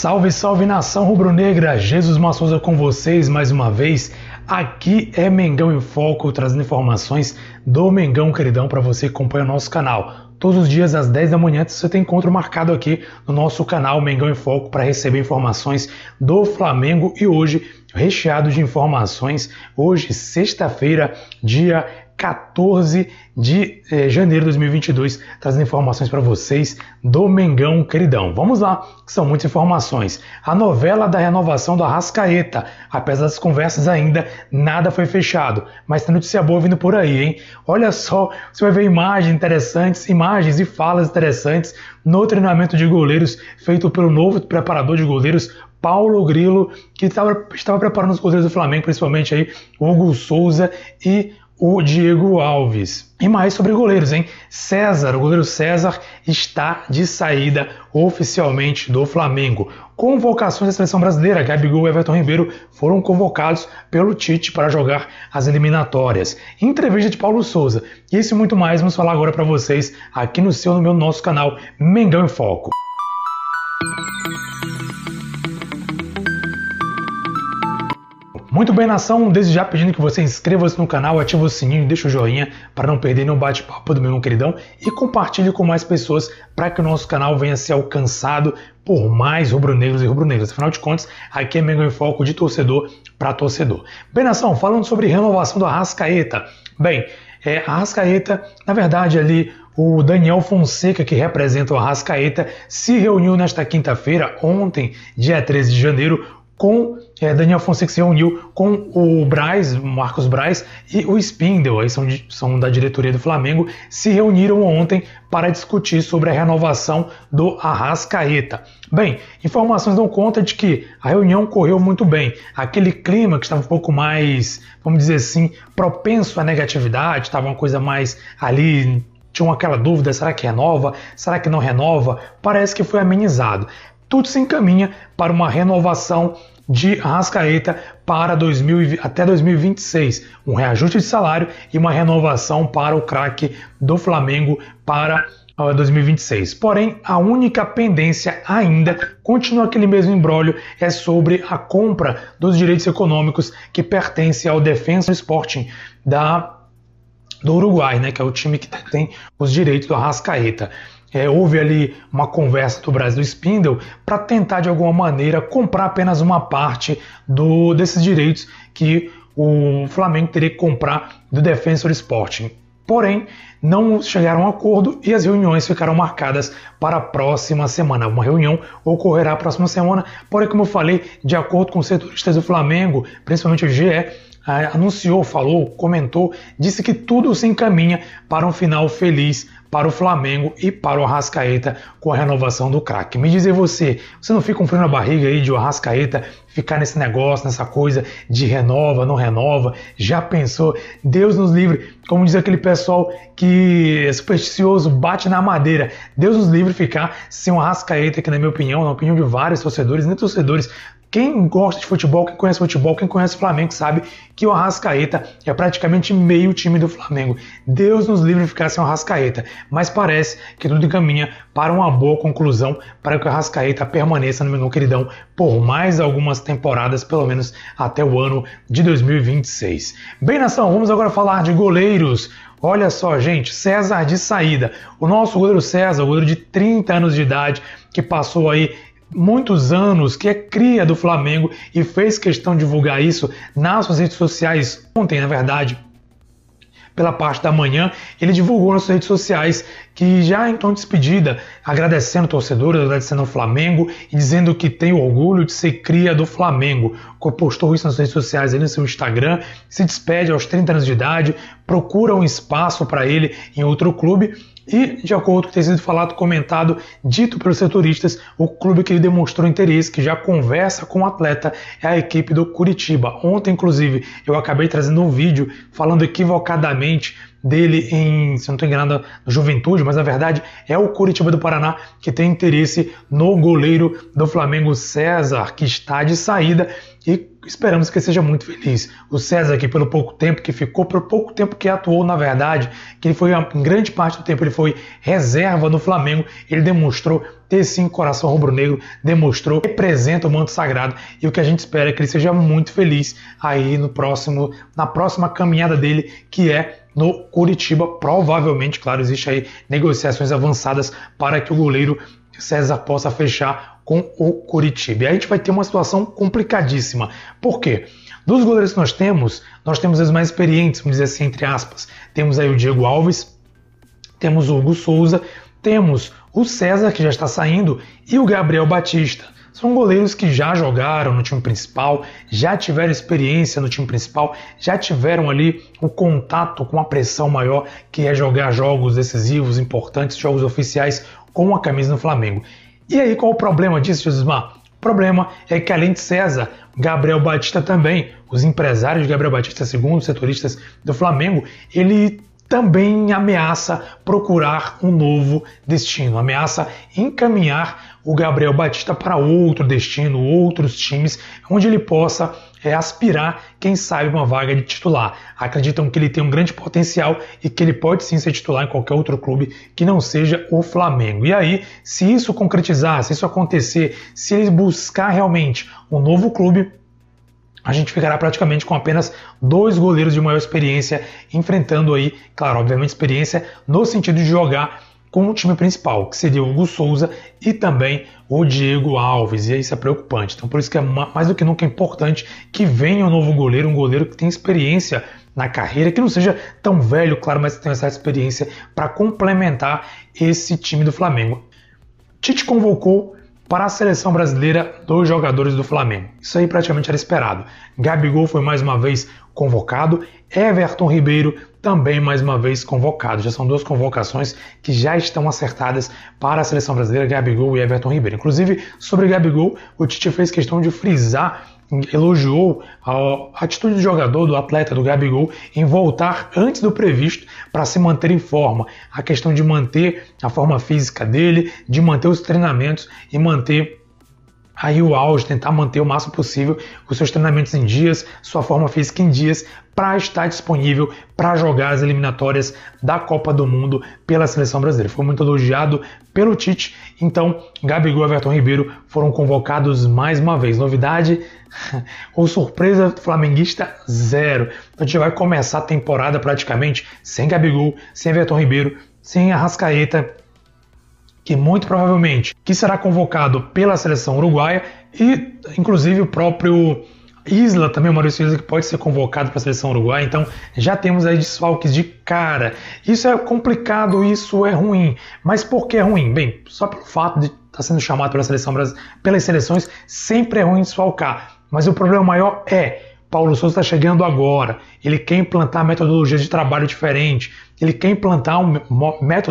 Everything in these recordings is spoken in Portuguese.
Salve, salve nação rubro-negra! Jesus Massouza com vocês mais uma vez. Aqui é Mengão em Foco, trazendo informações do Mengão Queridão para você que acompanha o nosso canal. Todos os dias às 10 da manhã você tem encontro marcado aqui no nosso canal Mengão em Foco para receber informações do Flamengo e hoje recheado de informações. Hoje, sexta-feira, dia 14 de eh, janeiro de 2022, trazendo informações para vocês do Mengão Queridão. Vamos lá, que são muitas informações. A novela da renovação do Arrascaeta. Apesar das conversas ainda, nada foi fechado. Mas tem notícia boa vindo por aí, hein? Olha só, você vai ver imagens interessantes, imagens e falas interessantes no treinamento de goleiros feito pelo novo preparador de goleiros, Paulo Grilo, que estava, estava preparando os goleiros do Flamengo, principalmente aí Hugo Souza e o Diego Alves. E mais sobre goleiros, hein? César, o goleiro César, está de saída oficialmente do Flamengo. Convocações da seleção brasileira, Gabigol e Everton Ribeiro foram convocados pelo Tite para jogar as eliminatórias. Entrevista de Paulo Souza. Isso e muito mais vamos falar agora para vocês aqui no seu, no meu, nosso canal Mengão em Foco. Muito bem, nação, desde já pedindo que você inscreva-se no canal, ative o sininho, deixe o joinha para não perder nenhum bate-papo do meu queridão e compartilhe com mais pessoas para que o nosso canal venha a ser alcançado por mais rubro-negros e rubro-negras. Afinal de contas, aqui é Mengão em Foco de torcedor para torcedor. Bem, nação, falando sobre renovação do Arrascaeta. Bem, é, a Arrascaeta, na verdade, ali o Daniel Fonseca, que representa o Arrascaeta, se reuniu nesta quinta-feira, ontem, dia 13 de janeiro, com é, Daniel Fonseca se reuniu com o Braz, Marcos Braz e o Spindle, aí são, são da diretoria do Flamengo, se reuniram ontem para discutir sobre a renovação do Arrascaeta. Bem, informações dão conta de que a reunião correu muito bem. Aquele clima que estava um pouco mais, vamos dizer assim, propenso à negatividade, estava uma coisa mais ali tinham aquela dúvida: será que renova? Será que não renova? Parece que foi amenizado tudo se encaminha para uma renovação de Arrascaeta para 2000, até 2026, um reajuste de salário e uma renovação para o craque do Flamengo para 2026. Porém, a única pendência ainda continua aquele mesmo embrólio é sobre a compra dos direitos econômicos que pertencem ao Defensa Sporting da do Uruguai, né, que é o time que tem os direitos do Arrascaeta é, houve ali uma conversa do Brasil Spindle para tentar de alguma maneira comprar apenas uma parte do, desses direitos que o Flamengo teria que comprar do Defensor Sporting. Porém, não chegaram a um acordo e as reuniões ficaram marcadas para a próxima semana. Uma reunião ocorrerá a próxima semana, porém, como eu falei, de acordo com os setoristas do Flamengo, principalmente o GE, anunciou, falou, comentou, disse que tudo se encaminha para um final feliz para o Flamengo e para o Arrascaeta com a renovação do craque. Me dizer você, você não fica um frio na barriga aí de o Arrascaeta ficar nesse negócio, nessa coisa de renova, não renova? Já pensou? Deus nos livre, como diz aquele pessoal que é supersticioso, bate na madeira. Deus nos livre ficar sem o Arrascaeta, que na minha opinião, na opinião de vários torcedores, nem torcedores, quem gosta de futebol, quem conhece futebol, quem conhece Flamengo sabe que o Arrascaeta é praticamente meio time do Flamengo. Deus nos livre de ficar sem o Arrascaeta, mas parece que tudo encaminha para uma boa conclusão para que o Arrascaeta permaneça no meu queridão por mais algumas temporadas, pelo menos até o ano de 2026. Bem, nação, vamos agora falar de goleiros. Olha só, gente, César de saída. O nosso goleiro César, goleiro de 30 anos de idade, que passou aí muitos anos, que é cria do Flamengo e fez questão de divulgar isso nas suas redes sociais ontem, na verdade, pela parte da manhã, ele divulgou nas suas redes sociais que já em tom de despedida, agradecendo torcedores, agradecendo o Flamengo e dizendo que tem orgulho de ser cria do Flamengo. Postou isso nas suas redes sociais, ali no seu Instagram, se despede aos 30 anos de idade, procura um espaço para ele em outro clube e, de acordo com o que tem sido falado, comentado, dito pelos setoristas, o clube que demonstrou interesse, que já conversa com o atleta, é a equipe do Curitiba. Ontem, inclusive, eu acabei trazendo um vídeo falando equivocadamente dele em, se não estou enganado, Juventude, mas na verdade é o Curitiba do Paraná que tem interesse no goleiro do Flamengo César, que está de saída e esperamos que seja muito feliz. O César aqui pelo pouco tempo que ficou, pelo pouco tempo que atuou, na verdade, que ele foi em grande parte do tempo ele foi reserva no Flamengo, ele demonstrou ter sim coração rubro-negro, demonstrou, representa o manto sagrado e o que a gente espera é que ele seja muito feliz aí no próximo, na próxima caminhada dele, que é no Curitiba. Provavelmente, claro, existe aí negociações avançadas para que o goleiro César possa fechar com o Curitiba. E aí a gente vai ter uma situação complicadíssima. Por quê? Dos goleiros que nós temos, nós temos os mais experientes, vamos dizer assim, entre aspas. Temos aí o Diego Alves, temos o Hugo Souza, temos o César, que já está saindo, e o Gabriel Batista. São goleiros que já jogaram no time principal, já tiveram experiência no time principal, já tiveram ali o contato com a pressão maior que é jogar jogos decisivos, importantes, jogos oficiais com a camisa do Flamengo. E aí qual o problema disso, Josimar? O problema é que além de César, Gabriel Batista também, os empresários de Gabriel Batista, segundo os setoristas do Flamengo, ele também ameaça procurar um novo destino, ameaça encaminhar o Gabriel Batista para outro destino, outros times, onde ele possa é, aspirar, quem sabe, uma vaga de titular. Acreditam que ele tem um grande potencial e que ele pode sim ser titular em qualquer outro clube que não seja o Flamengo. E aí, se isso concretizar, se isso acontecer, se ele buscar realmente um novo clube, a gente ficará praticamente com apenas dois goleiros de maior experiência enfrentando aí, claro, obviamente experiência no sentido de jogar com o time principal, que seria o Hugo Souza e também o Diego Alves, e isso é preocupante. Então por isso que é mais do que nunca importante que venha um novo goleiro, um goleiro que tem experiência na carreira, que não seja tão velho, claro, mas que tenha essa experiência para complementar esse time do Flamengo. Tite convocou para a seleção brasileira dois jogadores do Flamengo. Isso aí praticamente era esperado. Gabigol foi mais uma vez convocado, Everton Ribeiro também mais uma vez convocado. Já são duas convocações que já estão acertadas para a seleção brasileira, Gabigol e Everton Ribeiro. Inclusive, sobre Gabigol, o Tite fez questão de frisar elogiou a atitude do jogador, do atleta, do Gabigol, em voltar antes do previsto para se manter em forma. A questão de manter a forma física dele, de manter os treinamentos e manter aí o auge, tentar manter o máximo possível os seus treinamentos em dias, sua forma física em dias, para estar disponível para jogar as eliminatórias da Copa do Mundo pela seleção brasileira. Foi muito elogiado pelo Tite, então Gabigol e Everton Ribeiro foram convocados mais uma vez. Novidade ou surpresa flamenguista zero. Então a gente vai começar a temporada praticamente sem Gabigol, sem Everton Ribeiro, sem Arrascaeta que muito provavelmente que será convocado pela seleção uruguaia e inclusive o próprio Isla também, o Maurício Isla, que pode ser convocado para a seleção uruguaia, então já temos aí desfalques de cara. Isso é complicado, isso é ruim. Mas por que é ruim? Bem, só pelo fato de estar tá sendo chamado pela seleção pelas seleções, sempre é ruim desfalcar. Mas o problema maior é Paulo Souza está chegando agora, ele quer implantar metodologias de trabalho diferente, ele quer implantar um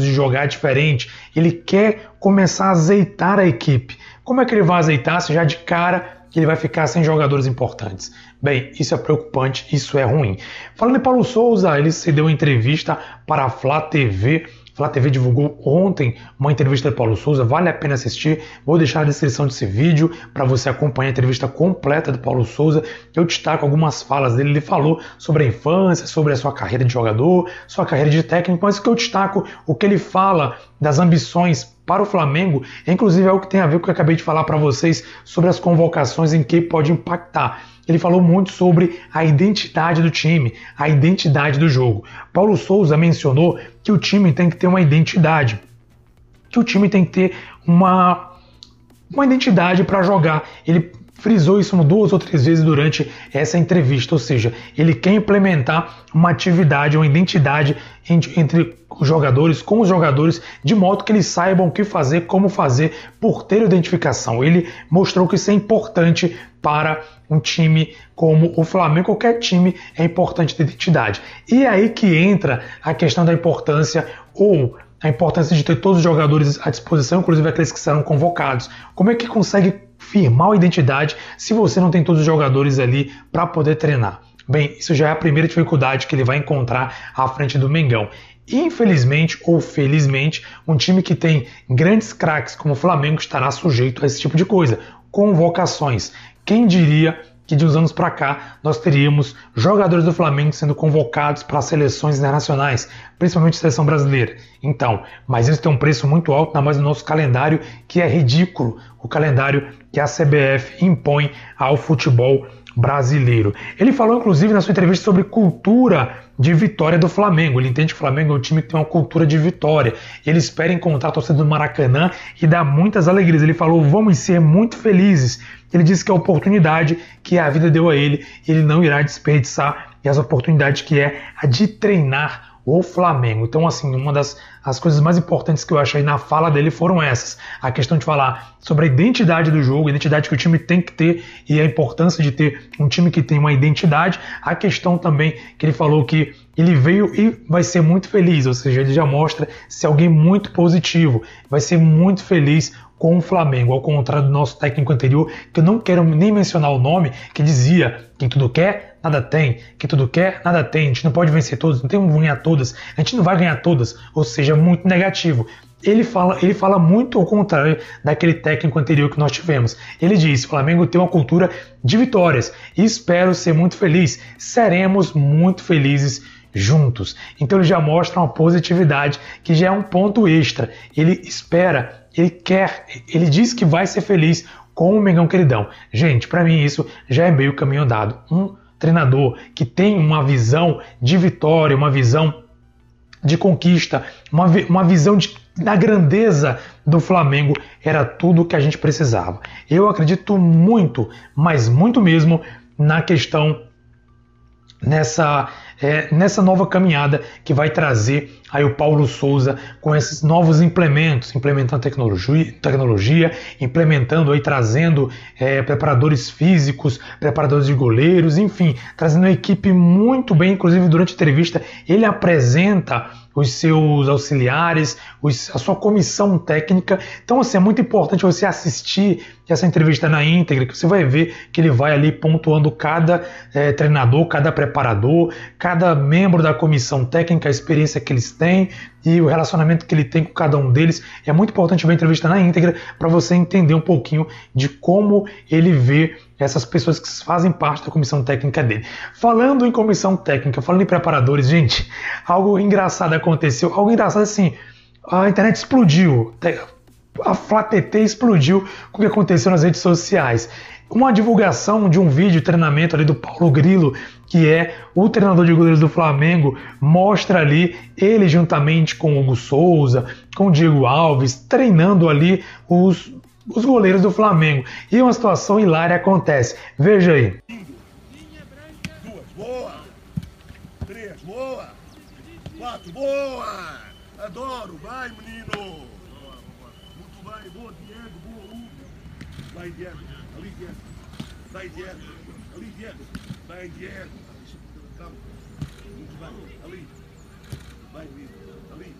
de jogar diferente, ele quer começar a azeitar a equipe. Como é que ele vai azeitar se já de cara ele vai ficar sem jogadores importantes? Bem, isso é preocupante, isso é ruim. Falando em Paulo Souza, ele cedeu entrevista para a Flá TV Flá TV divulgou ontem uma entrevista do Paulo Souza, vale a pena assistir. Vou deixar na descrição desse vídeo para você acompanhar a entrevista completa do Paulo Souza. Eu destaco algumas falas dele. Ele falou sobre a infância, sobre a sua carreira de jogador, sua carreira de técnico, mas que eu destaco, o que ele fala das ambições para o Flamengo, inclusive é o que tem a ver com o que eu acabei de falar para vocês sobre as convocações em que pode impactar ele falou muito sobre a identidade do time, a identidade do jogo. Paulo Souza mencionou que o time tem que ter uma identidade, que o time tem que ter uma, uma identidade para jogar. Ele frisou isso duas ou três vezes durante essa entrevista, ou seja, ele quer implementar uma atividade, uma identidade entre os jogadores, com os jogadores, de modo que eles saibam o que fazer, como fazer, por ter identificação. Ele mostrou que isso é importante para um time como o Flamengo, qualquer time é importante ter identidade. E é aí que entra a questão da importância ou a importância de ter todos os jogadores à disposição, inclusive aqueles que serão convocados. Como é que consegue firmar a identidade se você não tem todos os jogadores ali para poder treinar? Bem, isso já é a primeira dificuldade que ele vai encontrar à frente do Mengão. Infelizmente ou felizmente, um time que tem grandes craques como o Flamengo estará sujeito a esse tipo de coisa, convocações. Quem diria que de uns anos para cá nós teríamos jogadores do Flamengo sendo convocados para seleções internacionais, principalmente seleção brasileira. Então, mas isso tem um preço muito alto, na mais no nosso calendário, que é ridículo, o calendário que a CBF impõe ao futebol brasileiro. Ele falou, inclusive, na sua entrevista sobre cultura de vitória do Flamengo. Ele entende que o Flamengo é um time que tem uma cultura de vitória. Ele espera encontrar a torcida do Maracanã e dar muitas alegrias. Ele falou: vamos ser muito felizes. Ele disse que a oportunidade que a vida deu a ele, ele não irá desperdiçar. E as oportunidades que é a de treinar o Flamengo. Então, assim, uma das as coisas mais importantes que eu achei na fala dele foram essas. A questão de falar sobre a identidade do jogo, a identidade que o time tem que ter e a importância de ter um time que tem uma identidade. A questão também que ele falou que ele veio e vai ser muito feliz, ou seja, ele já mostra ser alguém muito positivo, vai ser muito feliz com o Flamengo, ao contrário do nosso técnico anterior, que eu não quero nem mencionar o nome, que dizia quem tudo quer, nada tem, quem tudo quer, nada tem, a gente não pode vencer todos, não tem como ganhar todas, a gente não vai ganhar todas, ou seja, muito negativo. Ele fala, ele fala muito ao contrário daquele técnico anterior que nós tivemos. Ele diz: Flamengo tem uma cultura de vitórias e espero ser muito feliz. Seremos muito felizes juntos. Então ele já mostra uma positividade que já é um ponto extra. Ele espera ele quer, ele diz que vai ser feliz com o Mengão Queridão. Gente, para mim isso já é meio caminho andado. Um treinador que tem uma visão de vitória, uma visão de conquista, uma, uma visão de, da grandeza do Flamengo era tudo o que a gente precisava. Eu acredito muito, mas muito mesmo, na questão nessa, é, nessa nova caminhada que vai trazer aí o Paulo Souza com esses novos implementos, implementando tecnologia, tecnologia implementando aí, trazendo é, preparadores físicos, preparadores de goleiros, enfim, trazendo uma equipe muito bem, inclusive durante a entrevista ele apresenta os seus auxiliares, os, a sua comissão técnica. Então, assim, é muito importante você assistir essa entrevista na íntegra, que você vai ver que ele vai ali pontuando cada é, treinador, cada preparador, cada membro da comissão técnica, a experiência que eles têm e o relacionamento que ele tem com cada um deles. É muito importante ver a entrevista na íntegra para você entender um pouquinho de como ele vê essas pessoas que fazem parte da comissão técnica dele. Falando em comissão técnica, falando em preparadores, gente, algo engraçado aconteceu. Algo engraçado assim, a internet explodiu. A FlaTT explodiu com o que aconteceu nas redes sociais uma divulgação de um vídeo de treinamento ali do Paulo Grilo, que é o treinador de goleiros do Flamengo, mostra ali ele juntamente com Hugo Souza, com Diego Alves, treinando ali os os goleiros do Flamengo. E uma situação hilária acontece. Veja aí. Duas, boa. Três, boa. Quatro, boa. Adoro, vai menino. Muito bem, boa Diego, boa Hugo. Vai Diego, ali Diego. Vai Diego, ali Diego. Vai Diego. Calma. Muito bem, ali. Vai menino, ali.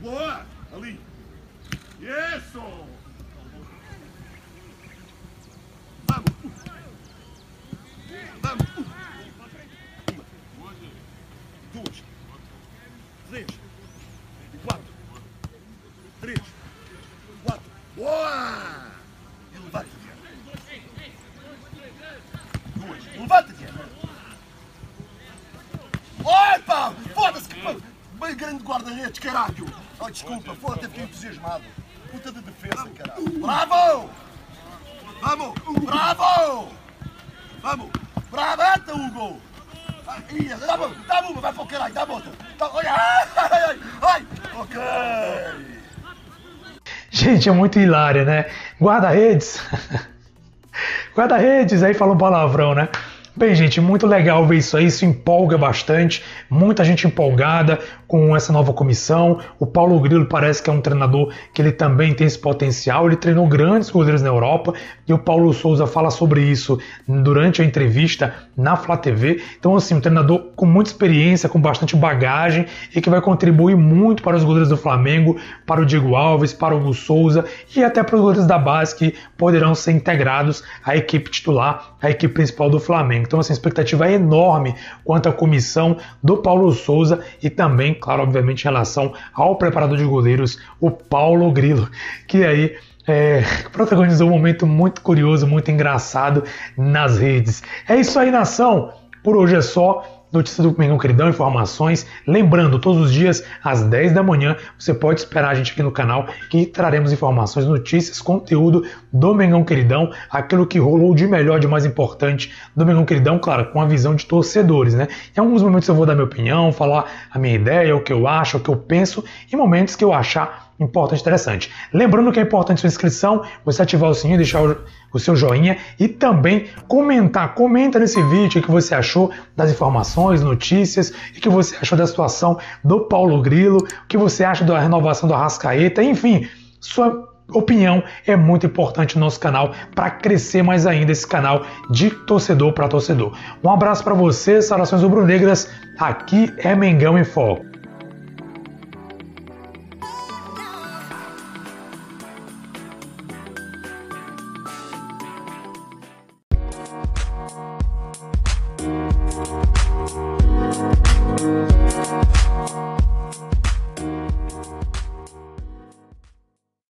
Boa, ali. Isso! três, quatro, três, quatro. Boa! E levanta-te. Duas. Levanta-te. Opa! Foda-se que bem grande guarda-redes, caralho! Oh, desculpa, foda-se, fiquei entusiasmado. Puta de defesa, caralho. Bravo! Vamos! Bravo! Vamos! Bravo, Hugo! Ia, dá bom, dá bom, vai pro caralho, dá bom. Tá, olha, ai, ai, ai, ok. Gente, é muito hilário, né? Guarda-redes. Guarda-redes, aí fala um palavrão, né? Bem, gente, muito legal ver isso aí, isso empolga bastante, muita gente empolgada com essa nova comissão. O Paulo Grilo parece que é um treinador que ele também tem esse potencial, ele treinou grandes goleiros na Europa e o Paulo Souza fala sobre isso durante a entrevista na Flá TV. Então, assim, um treinador com muita experiência, com bastante bagagem e que vai contribuir muito para os goleiros do Flamengo, para o Diego Alves, para o Hugo Souza e até para os goleiros da base que poderão ser integrados à equipe titular, à equipe principal do Flamengo. Então, essa expectativa é enorme quanto à comissão do Paulo Souza e também, claro, obviamente, em relação ao preparador de goleiros, o Paulo Grilo, que aí é, protagonizou um momento muito curioso, muito engraçado nas redes. É isso aí, nação. Por hoje é só. Notícia do Mengão Queridão, informações. Lembrando, todos os dias, às 10 da manhã, você pode esperar a gente aqui no canal que traremos informações, notícias, conteúdo do Mengão Queridão, aquilo que rolou de melhor, de mais importante do Mengão Queridão, claro, com a visão de torcedores, né? Em alguns momentos eu vou dar minha opinião, falar a minha ideia, o que eu acho, o que eu penso, em momentos que eu achar importante, interessante. Lembrando que é importante sua inscrição, você ativar o sininho, deixar o, o seu joinha e também comentar. Comenta nesse vídeo o que você achou das informações, notícias, o que você achou da situação do Paulo Grilo, o que você acha da renovação do Arrascaeta, enfim, sua opinião é muito importante no nosso canal para crescer mais ainda esse canal de torcedor para torcedor. Um abraço para vocês, saudações rubro-negras. Aqui é Mengão em Foco.